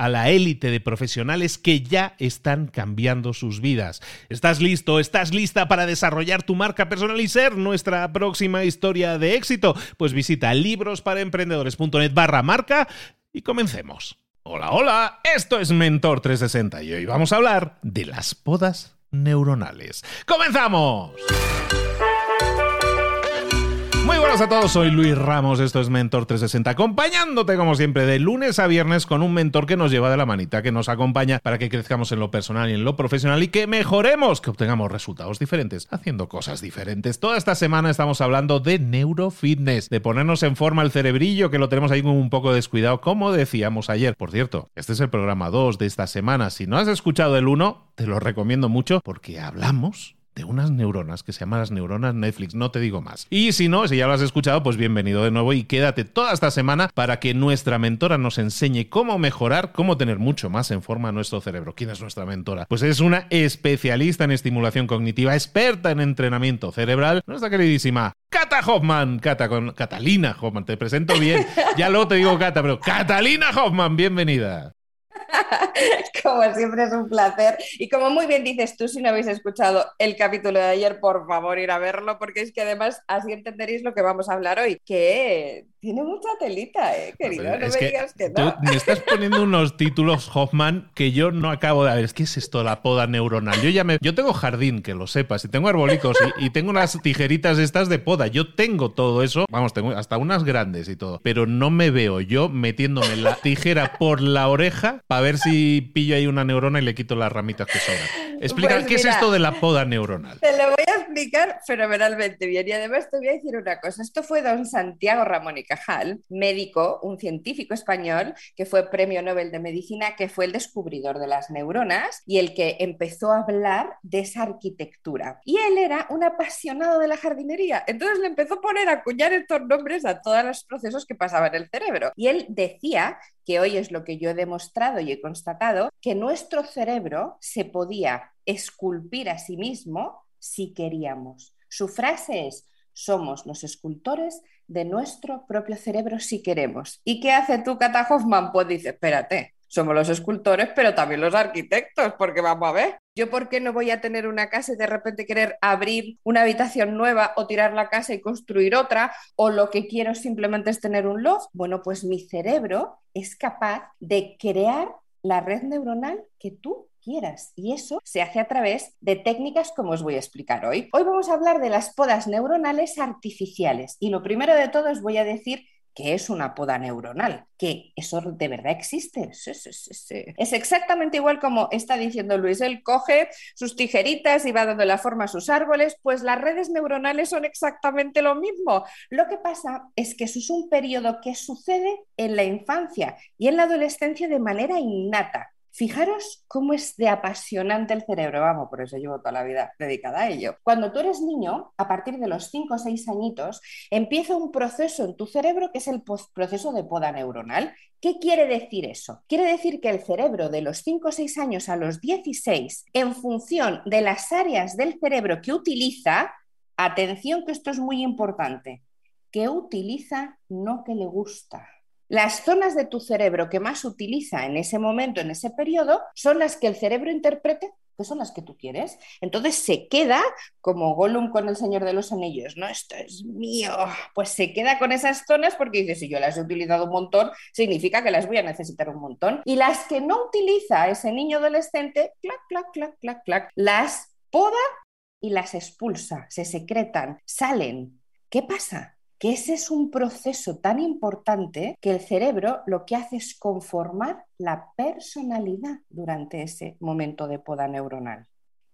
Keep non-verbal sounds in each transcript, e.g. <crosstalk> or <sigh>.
a la élite de profesionales que ya están cambiando sus vidas. ¿Estás listo? ¿Estás lista para desarrollar tu marca personal y ser nuestra próxima historia de éxito? Pues visita librosparaemprendedores.net barra marca y comencemos. Hola, hola, esto es Mentor 360 y hoy vamos a hablar de las podas neuronales. ¡Comenzamos! Muy buenas a todos, soy Luis Ramos, esto es Mentor 360, acompañándote como siempre de lunes a viernes con un mentor que nos lleva de la manita, que nos acompaña para que crezcamos en lo personal y en lo profesional y que mejoremos, que obtengamos resultados diferentes, haciendo cosas diferentes. Toda esta semana estamos hablando de neurofitness, de ponernos en forma el cerebrillo, que lo tenemos ahí un poco descuidado, como decíamos ayer. Por cierto, este es el programa 2 de esta semana. Si no has escuchado el 1, te lo recomiendo mucho porque hablamos de unas neuronas que se llaman las neuronas Netflix, no te digo más. Y si no, si ya lo has escuchado, pues bienvenido de nuevo y quédate toda esta semana para que nuestra mentora nos enseñe cómo mejorar, cómo tener mucho más en forma nuestro cerebro. ¿Quién es nuestra mentora? Pues es una especialista en estimulación cognitiva, experta en entrenamiento cerebral, nuestra queridísima Cata Hoffman, Cata con Catalina Hoffman, te presento bien. Ya luego te digo Cata, pero Catalina Hoffman, bienvenida. <laughs> como siempre es un placer. Y como muy bien dices tú, si no habéis escuchado el capítulo de ayer, por favor ir a verlo, porque es que además así entenderéis lo que vamos a hablar hoy, que tiene mucha telita, eh, querido. No me digas que no. me estás poniendo unos títulos, Hoffman, que yo no acabo de ver. ¿Qué es esto, la poda neuronal? Yo ya me, yo tengo jardín, que lo sepas, y tengo arbolicos, y, y tengo unas tijeritas estas de poda. Yo tengo todo eso, vamos, tengo hasta unas grandes y todo, pero no me veo yo metiéndome la tijera por la oreja para ver si pillo ahí una neurona y le quito las ramitas que sobran. Explica, pues ¿qué es esto de la poda neuronal? Te lo voy a explicar fenomenalmente bien. Y además te voy a decir una cosa. Esto fue don Santiago Ramón y Cajal, médico, un científico español que fue premio Nobel de Medicina, que fue el descubridor de las neuronas y el que empezó a hablar de esa arquitectura. Y él era un apasionado de la jardinería. Entonces le empezó a poner a acuñar estos nombres a todos los procesos que pasaban en el cerebro. Y él decía que hoy es lo que yo he demostrado y he constatado, que nuestro cerebro se podía esculpir a sí mismo si queríamos. Su frase es, somos los escultores de nuestro propio cerebro si queremos. ¿Y qué hace tú, Kata Hoffman? Pues dice, espérate, somos los escultores, pero también los arquitectos, porque vamos a ver. Yo, ¿por qué no voy a tener una casa y de repente querer abrir una habitación nueva o tirar la casa y construir otra? O lo que quiero simplemente es tener un loft. Bueno, pues mi cerebro es capaz de crear la red neuronal que tú quieras. Y eso se hace a través de técnicas como os voy a explicar hoy. Hoy vamos a hablar de las podas neuronales artificiales. Y lo primero de todo os voy a decir que es una poda neuronal, que eso de verdad existe. Es exactamente igual como está diciendo Luis, él coge sus tijeritas y va dando la forma a sus árboles, pues las redes neuronales son exactamente lo mismo. Lo que pasa es que eso es un periodo que sucede en la infancia y en la adolescencia de manera innata. Fijaros cómo es de apasionante el cerebro, vamos, por eso llevo toda la vida dedicada a ello. Cuando tú eres niño, a partir de los 5 o 6 añitos, empieza un proceso en tu cerebro que es el proceso de poda neuronal. ¿Qué quiere decir eso? Quiere decir que el cerebro de los 5 o 6 años a los 16, en función de las áreas del cerebro que utiliza, atención que esto es muy importante, que utiliza, no que le gusta. Las zonas de tu cerebro que más utiliza en ese momento, en ese periodo, son las que el cerebro interprete que son las que tú quieres. Entonces se queda como Gollum con el Señor de los Anillos, ¿no? Esto es mío. Pues se queda con esas zonas porque dice, si yo las he utilizado un montón, significa que las voy a necesitar un montón. Y las que no utiliza ese niño adolescente, clac, clac, clac, clac, clac, las poda y las expulsa, se secretan, salen. ¿Qué pasa? Que ese es un proceso tan importante que el cerebro lo que hace es conformar la personalidad durante ese momento de poda neuronal.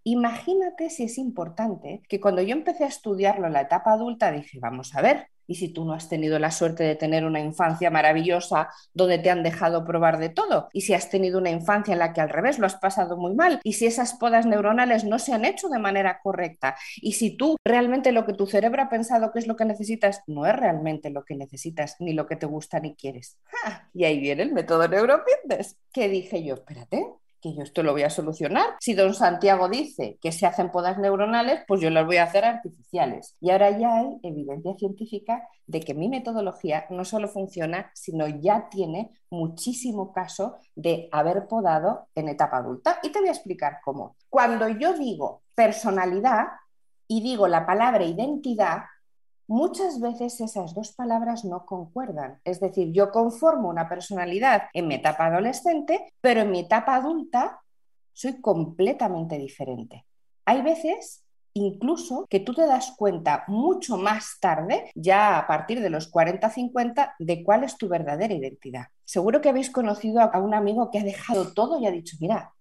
Imagínate si es importante que cuando yo empecé a estudiarlo en la etapa adulta dije, vamos a ver, y si tú no has tenido la suerte de tener una infancia maravillosa donde te han dejado probar de todo, y si has tenido una infancia en la que al revés lo has pasado muy mal, y si esas podas neuronales no se han hecho de manera correcta, y si tú realmente lo que tu cerebro ha pensado que es lo que necesitas, no es realmente lo que necesitas, ni lo que te gusta ni quieres. Y ahí viene el método Neurofitness. ¿Qué dije yo? Espérate, que yo esto lo voy a solucionar. Si don Santiago dice que se hacen podas neuronales, pues yo las voy a hacer artificiales. Y ahora ya hay evidencia científica de que mi metodología no solo funciona, sino ya tiene muchísimo caso de haber podado en etapa adulta. Y te voy a explicar cómo. Cuando yo digo personalidad y digo la palabra identidad, Muchas veces esas dos palabras no concuerdan. Es decir, yo conformo una personalidad en mi etapa adolescente, pero en mi etapa adulta soy completamente diferente. Hay veces incluso que tú te das cuenta mucho más tarde, ya a partir de los 40-50, de cuál es tu verdadera identidad. Seguro que habéis conocido a un amigo que ha dejado todo y ha dicho, mira,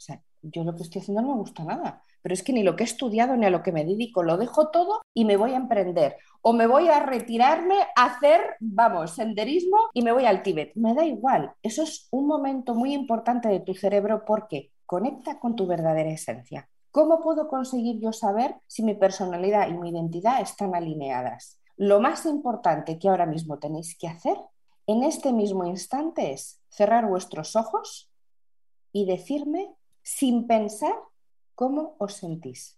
yo lo que estoy haciendo no me gusta nada pero es que ni lo que he estudiado ni a lo que me dedico, lo dejo todo y me voy a emprender. O me voy a retirarme a hacer, vamos, senderismo y me voy al Tíbet. Me da igual. Eso es un momento muy importante de tu cerebro porque conecta con tu verdadera esencia. ¿Cómo puedo conseguir yo saber si mi personalidad y mi identidad están alineadas? Lo más importante que ahora mismo tenéis que hacer en este mismo instante es cerrar vuestros ojos y decirme sin pensar ¿Cómo os sentís?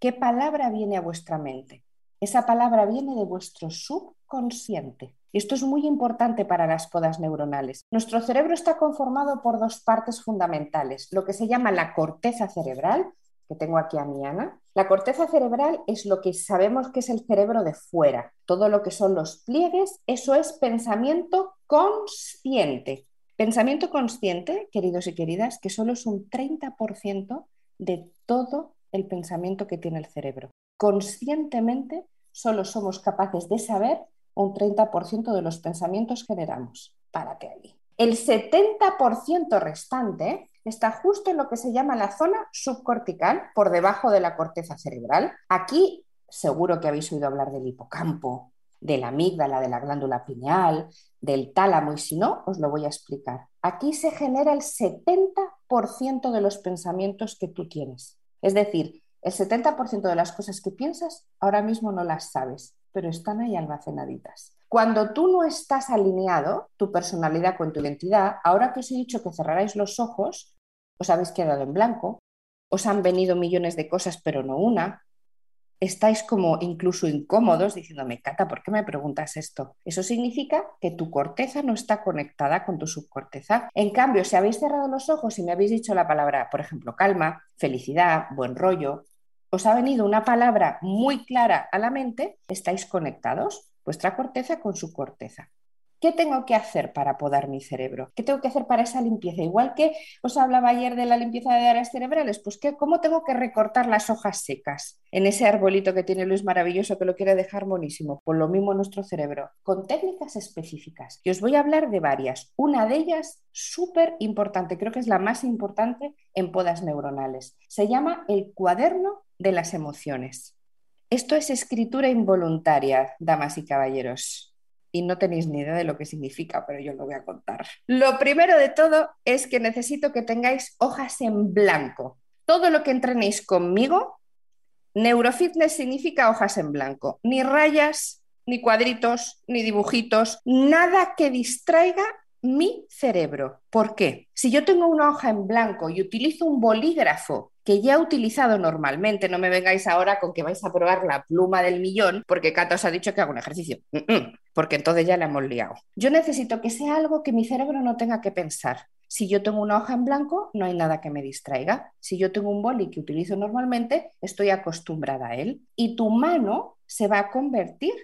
¿Qué palabra viene a vuestra mente? Esa palabra viene de vuestro subconsciente. Esto es muy importante para las podas neuronales. Nuestro cerebro está conformado por dos partes fundamentales, lo que se llama la corteza cerebral, que tengo aquí a mi Ana. La corteza cerebral es lo que sabemos que es el cerebro de fuera. Todo lo que son los pliegues, eso es pensamiento consciente. Pensamiento consciente, queridos y queridas, que solo es un 30% de todo el pensamiento que tiene el cerebro. Conscientemente solo somos capaces de saber un 30% de los pensamientos generamos. Párate ahí. El 70% restante está justo en lo que se llama la zona subcortical, por debajo de la corteza cerebral. Aquí seguro que habéis oído hablar del hipocampo, de la amígdala, de la glándula pineal, del tálamo, y si no, os lo voy a explicar. Aquí se genera el 70% de los pensamientos que tú tienes. Es decir, el 70% de las cosas que piensas ahora mismo no las sabes, pero están ahí almacenaditas. Cuando tú no estás alineado, tu personalidad con tu identidad, ahora que os he dicho que cerraráis los ojos, os habéis quedado en blanco, os han venido millones de cosas, pero no una, estáis como incluso incómodos diciéndome, Cata, ¿por qué me preguntas esto? Eso significa que tu corteza no está conectada con tu subcorteza. En cambio, si habéis cerrado los ojos y me habéis dicho la palabra, por ejemplo, calma, felicidad, buen rollo, os ha venido una palabra muy clara a la mente, estáis conectados, vuestra corteza con su corteza. ¿Qué tengo que hacer para podar mi cerebro? ¿Qué tengo que hacer para esa limpieza? Igual que os hablaba ayer de la limpieza de áreas cerebrales, pues ¿qué, ¿cómo tengo que recortar las hojas secas en ese arbolito que tiene Luis maravilloso que lo quiere dejar monísimo? Por lo mismo nuestro cerebro, con técnicas específicas. Y os voy a hablar de varias. Una de ellas súper importante, creo que es la más importante en podas neuronales. Se llama el cuaderno de las emociones. Esto es escritura involuntaria, damas y caballeros. Y no tenéis ni idea de lo que significa, pero yo lo voy a contar. Lo primero de todo es que necesito que tengáis hojas en blanco. Todo lo que entrenéis conmigo, neurofitness significa hojas en blanco, ni rayas, ni cuadritos, ni dibujitos, nada que distraiga mi cerebro. ¿Por qué? Si yo tengo una hoja en blanco y utilizo un bolígrafo que ya he utilizado normalmente, no me vengáis ahora con que vais a probar la pluma del millón porque Cata os ha dicho que hago un ejercicio, porque entonces ya la hemos liado. Yo necesito que sea algo que mi cerebro no tenga que pensar. Si yo tengo una hoja en blanco, no hay nada que me distraiga. Si yo tengo un boli que utilizo normalmente, estoy acostumbrada a él. Y tu mano se va a convertir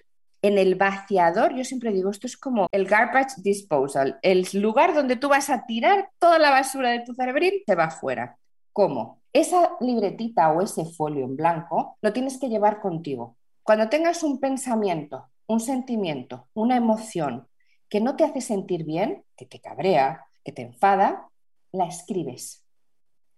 en el vaciador, yo siempre digo, esto es como el garbage disposal, el lugar donde tú vas a tirar toda la basura de tu cerebrín, se va fuera. ¿Cómo? Esa libretita o ese folio en blanco lo tienes que llevar contigo. Cuando tengas un pensamiento, un sentimiento, una emoción que no te hace sentir bien, que te cabrea, que te enfada, la escribes.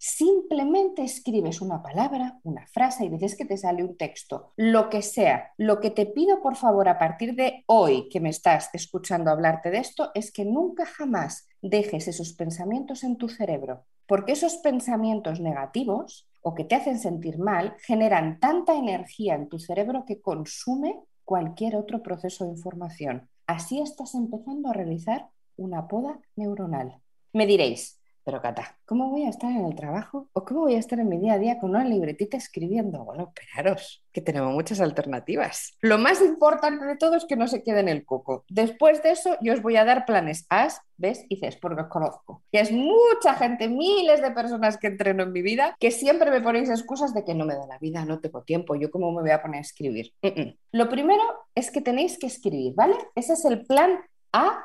Simplemente escribes una palabra, una frase y dices que te sale un texto, lo que sea. Lo que te pido, por favor, a partir de hoy que me estás escuchando hablarte de esto, es que nunca jamás dejes esos pensamientos en tu cerebro, porque esos pensamientos negativos o que te hacen sentir mal generan tanta energía en tu cerebro que consume cualquier otro proceso de información. Así estás empezando a realizar una poda neuronal. Me diréis, pero Cata, ¿cómo voy a estar en el trabajo? ¿O cómo voy a estar en mi día a día con una libretita escribiendo? Bueno, esperaros, que tenemos muchas alternativas. Lo más importante de todo es que no se quede en el coco. Después de eso, yo os voy a dar planes A, B y C, porque os conozco. Y es mucha gente, miles de personas que entreno en mi vida, que siempre me ponéis excusas de que no me da la vida, no tengo tiempo, yo cómo me voy a poner a escribir. Lo primero es que tenéis que escribir, ¿vale? Ese es el plan A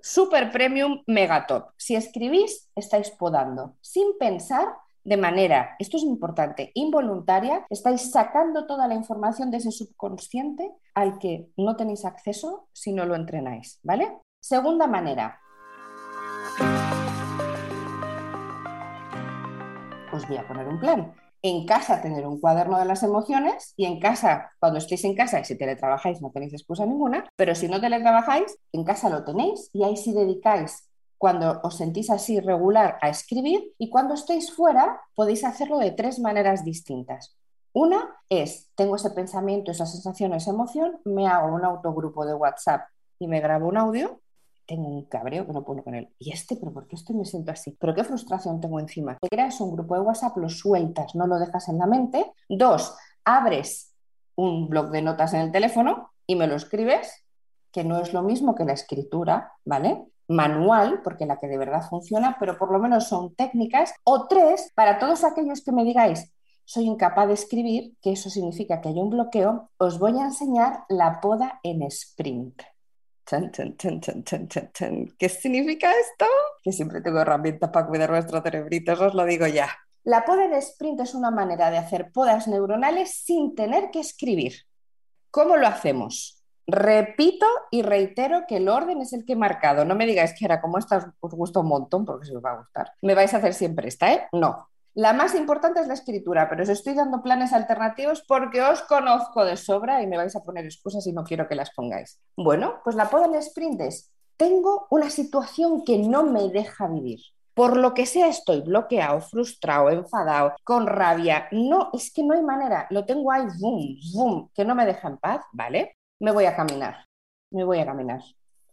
Super Premium Megatop. Si escribís, estáis podando. Sin pensar, de manera, esto es importante, involuntaria, estáis sacando toda la información de ese subconsciente al que no tenéis acceso si no lo entrenáis, ¿vale? Segunda manera. Os voy a poner un plan en casa tener un cuaderno de las emociones y en casa, cuando estéis en casa y si teletrabajáis no tenéis excusa ninguna, pero si no teletrabajáis, en casa lo tenéis y ahí sí dedicáis cuando os sentís así regular a escribir y cuando estéis fuera podéis hacerlo de tres maneras distintas. Una es, tengo ese pensamiento, esa sensación, esa emoción, me hago un autogrupo de WhatsApp y me grabo un audio tengo un cabreo que no puedo con él. ¿Y este? ¿Pero por qué estoy me siento así? ¿Pero qué frustración tengo encima? Te creas un grupo de WhatsApp, lo sueltas, no lo dejas en la mente. Dos, abres un blog de notas en el teléfono y me lo escribes, que no es lo mismo que la escritura, ¿vale? Manual, porque la que de verdad funciona, pero por lo menos son técnicas. O tres, para todos aquellos que me digáis, soy incapaz de escribir, que eso significa que hay un bloqueo, os voy a enseñar la poda en sprint. ¿Qué significa esto? Que siempre tengo herramientas para cuidar nuestro cerebrito, os lo digo ya. La poda de sprint es una manera de hacer podas neuronales sin tener que escribir. ¿Cómo lo hacemos? Repito y reitero que el orden es el que he marcado. No me digáis que era como esta os gusta un montón, porque se os va a gustar. Me vais a hacer siempre esta, ¿eh? No. La más importante es la escritura, pero os estoy dando planes alternativos porque os conozco de sobra y me vais a poner excusas y no quiero que las pongáis. Bueno, pues la poda en sprint es, tengo una situación que no me deja vivir. Por lo que sea, estoy bloqueado, frustrado, enfadado, con rabia. No, es que no hay manera. Lo tengo ahí, boom, boom, que no me deja en paz, ¿vale? Me voy a caminar. Me voy a caminar.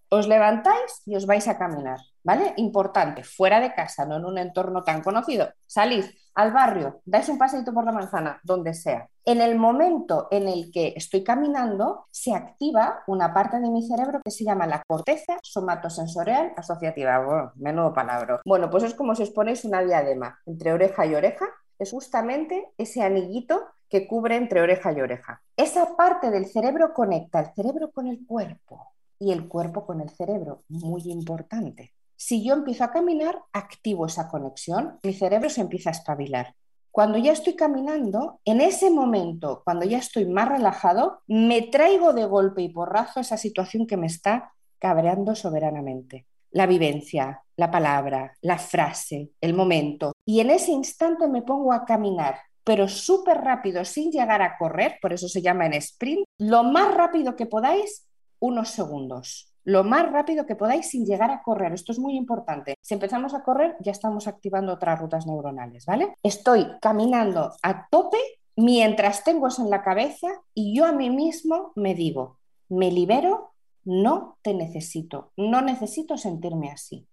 Os levantáis y os vais a caminar, ¿vale? Importante, fuera de casa, no en un entorno tan conocido. Salís al barrio, dais un paseito por la manzana, donde sea. En el momento en el que estoy caminando, se activa una parte de mi cerebro que se llama la corteza somatosensorial asociativa. Menudo palabra. Bueno, pues es como si os ponéis una diadema entre oreja y oreja. Es justamente ese anillito que cubre entre oreja y oreja. Esa parte del cerebro conecta el cerebro con el cuerpo y el cuerpo con el cerebro, muy importante. Si yo empiezo a caminar, activo esa conexión, mi cerebro se empieza a espabilar. Cuando ya estoy caminando, en ese momento, cuando ya estoy más relajado, me traigo de golpe y porrazo esa situación que me está cabreando soberanamente. La vivencia, la palabra, la frase, el momento. Y en ese instante me pongo a caminar, pero súper rápido, sin llegar a correr, por eso se llama en sprint, lo más rápido que podáis unos segundos. Lo más rápido que podáis sin llegar a correr. Esto es muy importante. Si empezamos a correr, ya estamos activando otras rutas neuronales, ¿vale? Estoy caminando a tope mientras tengo eso en la cabeza y yo a mí mismo me digo, me libero, no te necesito, no necesito sentirme así.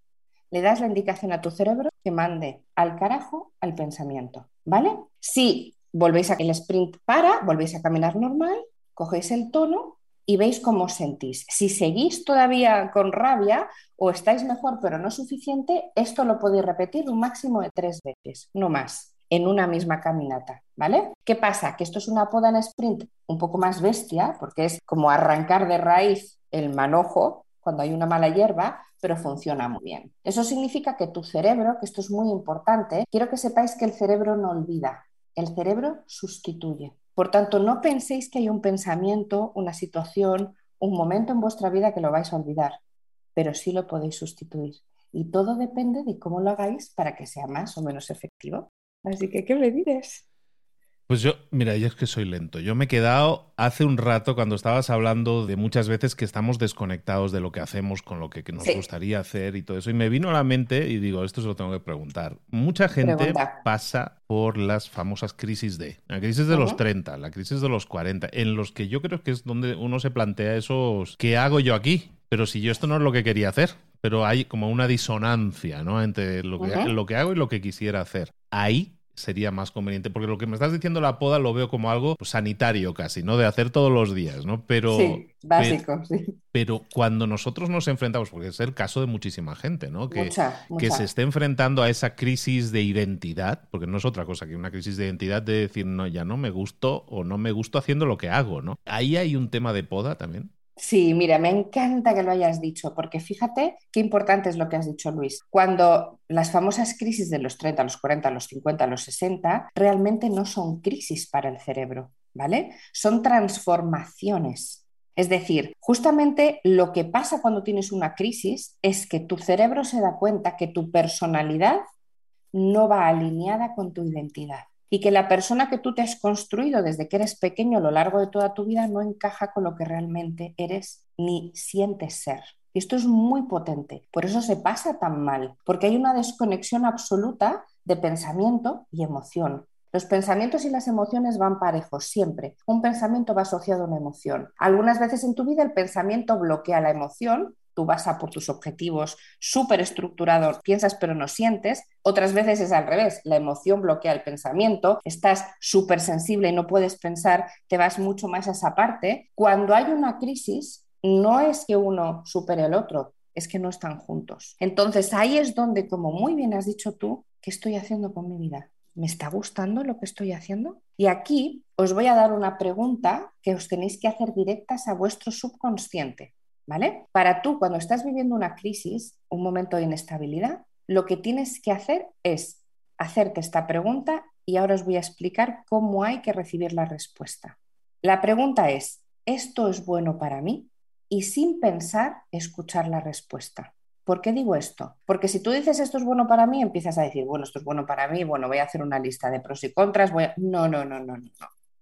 Le das la indicación a tu cerebro que mande al carajo al pensamiento, ¿vale? Si volvéis a que el sprint para, volvéis a caminar normal, cogéis el tono y veis cómo sentís. Si seguís todavía con rabia o estáis mejor pero no suficiente, esto lo podéis repetir un máximo de tres veces, no más, en una misma caminata, ¿vale? ¿Qué pasa? Que esto es una poda en sprint un poco más bestia, porque es como arrancar de raíz el manojo cuando hay una mala hierba, pero funciona muy bien. Eso significa que tu cerebro, que esto es muy importante, quiero que sepáis que el cerebro no olvida, el cerebro sustituye. Por tanto, no penséis que hay un pensamiento, una situación, un momento en vuestra vida que lo vais a olvidar, pero sí lo podéis sustituir. Y todo depende de cómo lo hagáis para que sea más o menos efectivo. Así que, ¿qué me dices? Pues yo, mira, yo es que soy lento. Yo me he quedado hace un rato cuando estabas hablando de muchas veces que estamos desconectados de lo que hacemos con lo que, nos gustaría hacer y todo eso. Y me vino a la mente y digo, esto se lo tengo que preguntar. Mucha gente pasa por las famosas crisis de, la crisis de los 30, la crisis de los 40, en los que yo creo que es donde uno se plantea esos, ¿qué hago yo aquí? Pero si yo esto no es lo que quería hacer, pero hay como una disonancia, ¿no? Entre lo que, lo que hago y lo que quisiera hacer. Ahí sería más conveniente, porque lo que me estás diciendo la poda lo veo como algo pues, sanitario casi, ¿no? De hacer todos los días, ¿no? Pero, sí, básico, sí. Pero cuando nosotros nos enfrentamos, porque es el caso de muchísima gente, ¿no? Que, que se esté enfrentando a esa crisis de identidad, porque no es otra cosa que una crisis de identidad de decir, no, ya no me gusto o no me gusto haciendo lo que hago, ¿no? Ahí hay un tema de poda también. Sí, mira, me encanta que lo hayas dicho, porque fíjate qué importante es lo que has dicho, Luis. Cuando las famosas crisis de los 30, los 40, los 50, los 60, realmente no son crisis para el cerebro, ¿vale? Son transformaciones. Es decir, justamente lo que pasa cuando tienes una crisis es que tu cerebro se da cuenta que tu personalidad no va alineada con tu identidad y que la persona que tú te has construido desde que eres pequeño a lo largo de toda tu vida no encaja con lo que realmente eres ni sientes ser. Y esto es muy potente, por eso se pasa tan mal, porque hay una desconexión absoluta de pensamiento y emoción. Los pensamientos y las emociones van parejos siempre. Un pensamiento va asociado a una emoción. Algunas veces en tu vida el pensamiento bloquea la emoción tú vas a por tus objetivos súper estructurado, piensas pero no sientes. Otras veces es al revés, la emoción bloquea el pensamiento, estás súper sensible y no puedes pensar, te vas mucho más a esa parte. Cuando hay una crisis, no es que uno supere al otro, es que no están juntos. Entonces ahí es donde, como muy bien has dicho tú, ¿qué estoy haciendo con mi vida? ¿Me está gustando lo que estoy haciendo? Y aquí os voy a dar una pregunta que os tenéis que hacer directas a vuestro subconsciente. ¿Vale? Para tú, cuando estás viviendo una crisis, un momento de inestabilidad, lo que tienes que hacer es hacerte esta pregunta y ahora os voy a explicar cómo hay que recibir la respuesta. La pregunta es, ¿esto es bueno para mí? Y sin pensar, escuchar la respuesta. ¿Por qué digo esto? Porque si tú dices esto es bueno para mí, empiezas a decir, bueno, esto es bueno para mí, bueno, voy a hacer una lista de pros y contras, voy No, no, no, no, no.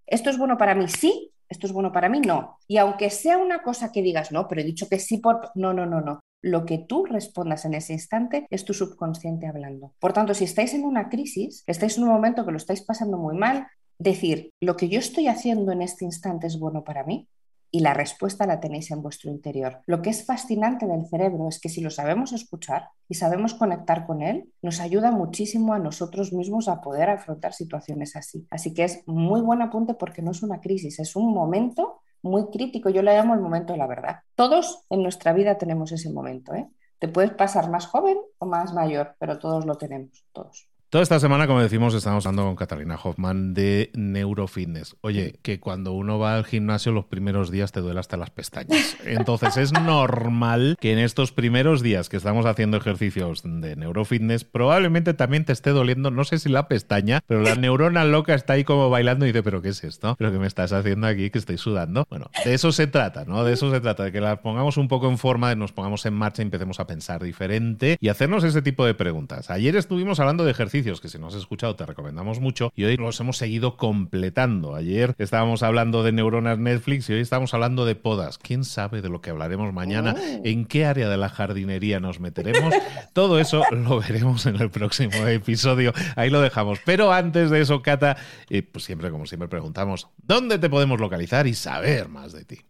Esto es bueno para mí, sí, esto es bueno para mí, no. Y aunque sea una cosa que digas, no, pero he dicho que sí por... No, no, no, no. Lo que tú respondas en ese instante es tu subconsciente hablando. Por tanto, si estáis en una crisis, estáis en un momento que lo estáis pasando muy mal, decir, lo que yo estoy haciendo en este instante es bueno para mí, y la respuesta la tenéis en vuestro interior. Lo que es fascinante del cerebro es que si lo sabemos escuchar y sabemos conectar con él, nos ayuda muchísimo a nosotros mismos a poder afrontar situaciones así. Así que es muy buen apunte porque no es una crisis, es un momento muy crítico. Yo le llamo el momento de la verdad. Todos en nuestra vida tenemos ese momento. ¿eh? Te puedes pasar más joven o más mayor, pero todos lo tenemos, todos. Toda esta semana, como decimos, estamos hablando con Catalina Hoffman de Neurofitness. Oye, que cuando uno va al gimnasio los primeros días te duele hasta las pestañas. Entonces es normal que en estos primeros días que estamos haciendo ejercicios de Neurofitness probablemente también te esté doliendo, no sé si la pestaña, pero la neurona loca está ahí como bailando y dice, pero ¿qué es esto? ¿Pero qué me estás haciendo aquí que estoy sudando? Bueno, de eso se trata, ¿no? De eso se trata, de que la pongamos un poco en forma, nos pongamos en marcha y empecemos a pensar diferente y hacernos ese tipo de preguntas. Ayer estuvimos hablando de ejercicios ejercicios que si no has escuchado te recomendamos mucho y hoy los hemos seguido completando. Ayer estábamos hablando de neuronas Netflix y hoy estamos hablando de podas. ¿Quién sabe de lo que hablaremos mañana? Oh. ¿En qué área de la jardinería nos meteremos? <laughs> Todo eso lo veremos en el próximo episodio. Ahí lo dejamos. Pero antes de eso, Cata, eh, pues siempre, como siempre, preguntamos, ¿dónde te podemos localizar y saber más de ti?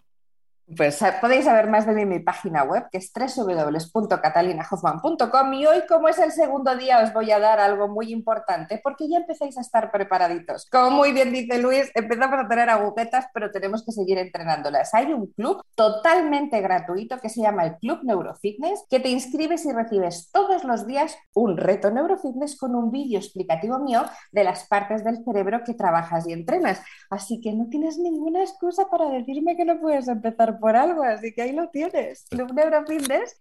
Pues podéis saber más de mí en mi página web, que es www.catalinahoffman.com. Y hoy, como es el segundo día, os voy a dar algo muy importante, porque ya empezáis a estar preparaditos. Como muy bien dice Luis, empezamos a tener agujetas, pero tenemos que seguir entrenándolas. Hay un club totalmente gratuito que se llama el Club Neurofitness, que te inscribes y recibes todos los días un reto neurofitness con un vídeo explicativo mío de las partes del cerebro que trabajas y entrenas. Así que no tienes ninguna excusa para decirme que no puedes empezar por algo, así que ahí lo tienes.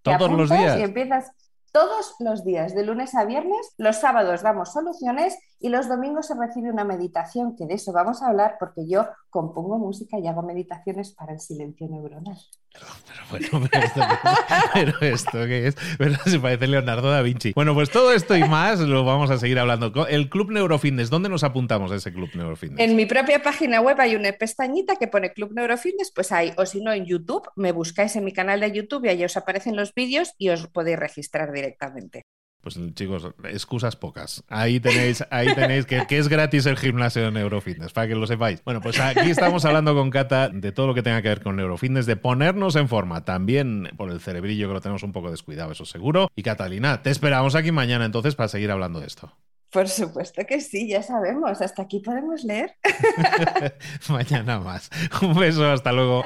Club. Todos los días. Y empiezas todos los días, de lunes a viernes. Los sábados damos soluciones y los domingos se recibe una meditación, que de eso vamos a hablar porque yo compongo música y hago meditaciones para el silencio neuronal. Pero, bueno, <laughs> pero esto, ¿qué es? Pero se parece Leonardo da Vinci. Bueno, pues todo esto y más lo vamos a seguir hablando. El Club Neurofitness, ¿dónde nos apuntamos a ese Club Neurofitness? En mi propia página web hay una pestañita que pone Club Neurofitness, pues ahí, o si no en YouTube, me buscáis en mi canal de YouTube y ahí os aparecen los vídeos y os podéis registrar directamente. Pues chicos, excusas pocas. Ahí tenéis, ahí tenéis que, es gratis el gimnasio de Neurofitness, para que lo sepáis. Bueno, pues aquí estamos hablando con Cata de todo lo que tenga que ver con Neurofitness, de ponernos en forma, también por el cerebrillo que lo tenemos un poco descuidado, eso seguro. Y Catalina, te esperamos aquí mañana entonces para seguir hablando de esto. Por supuesto que sí, ya sabemos. Hasta aquí podemos leer. <laughs> mañana más. Un beso, hasta luego.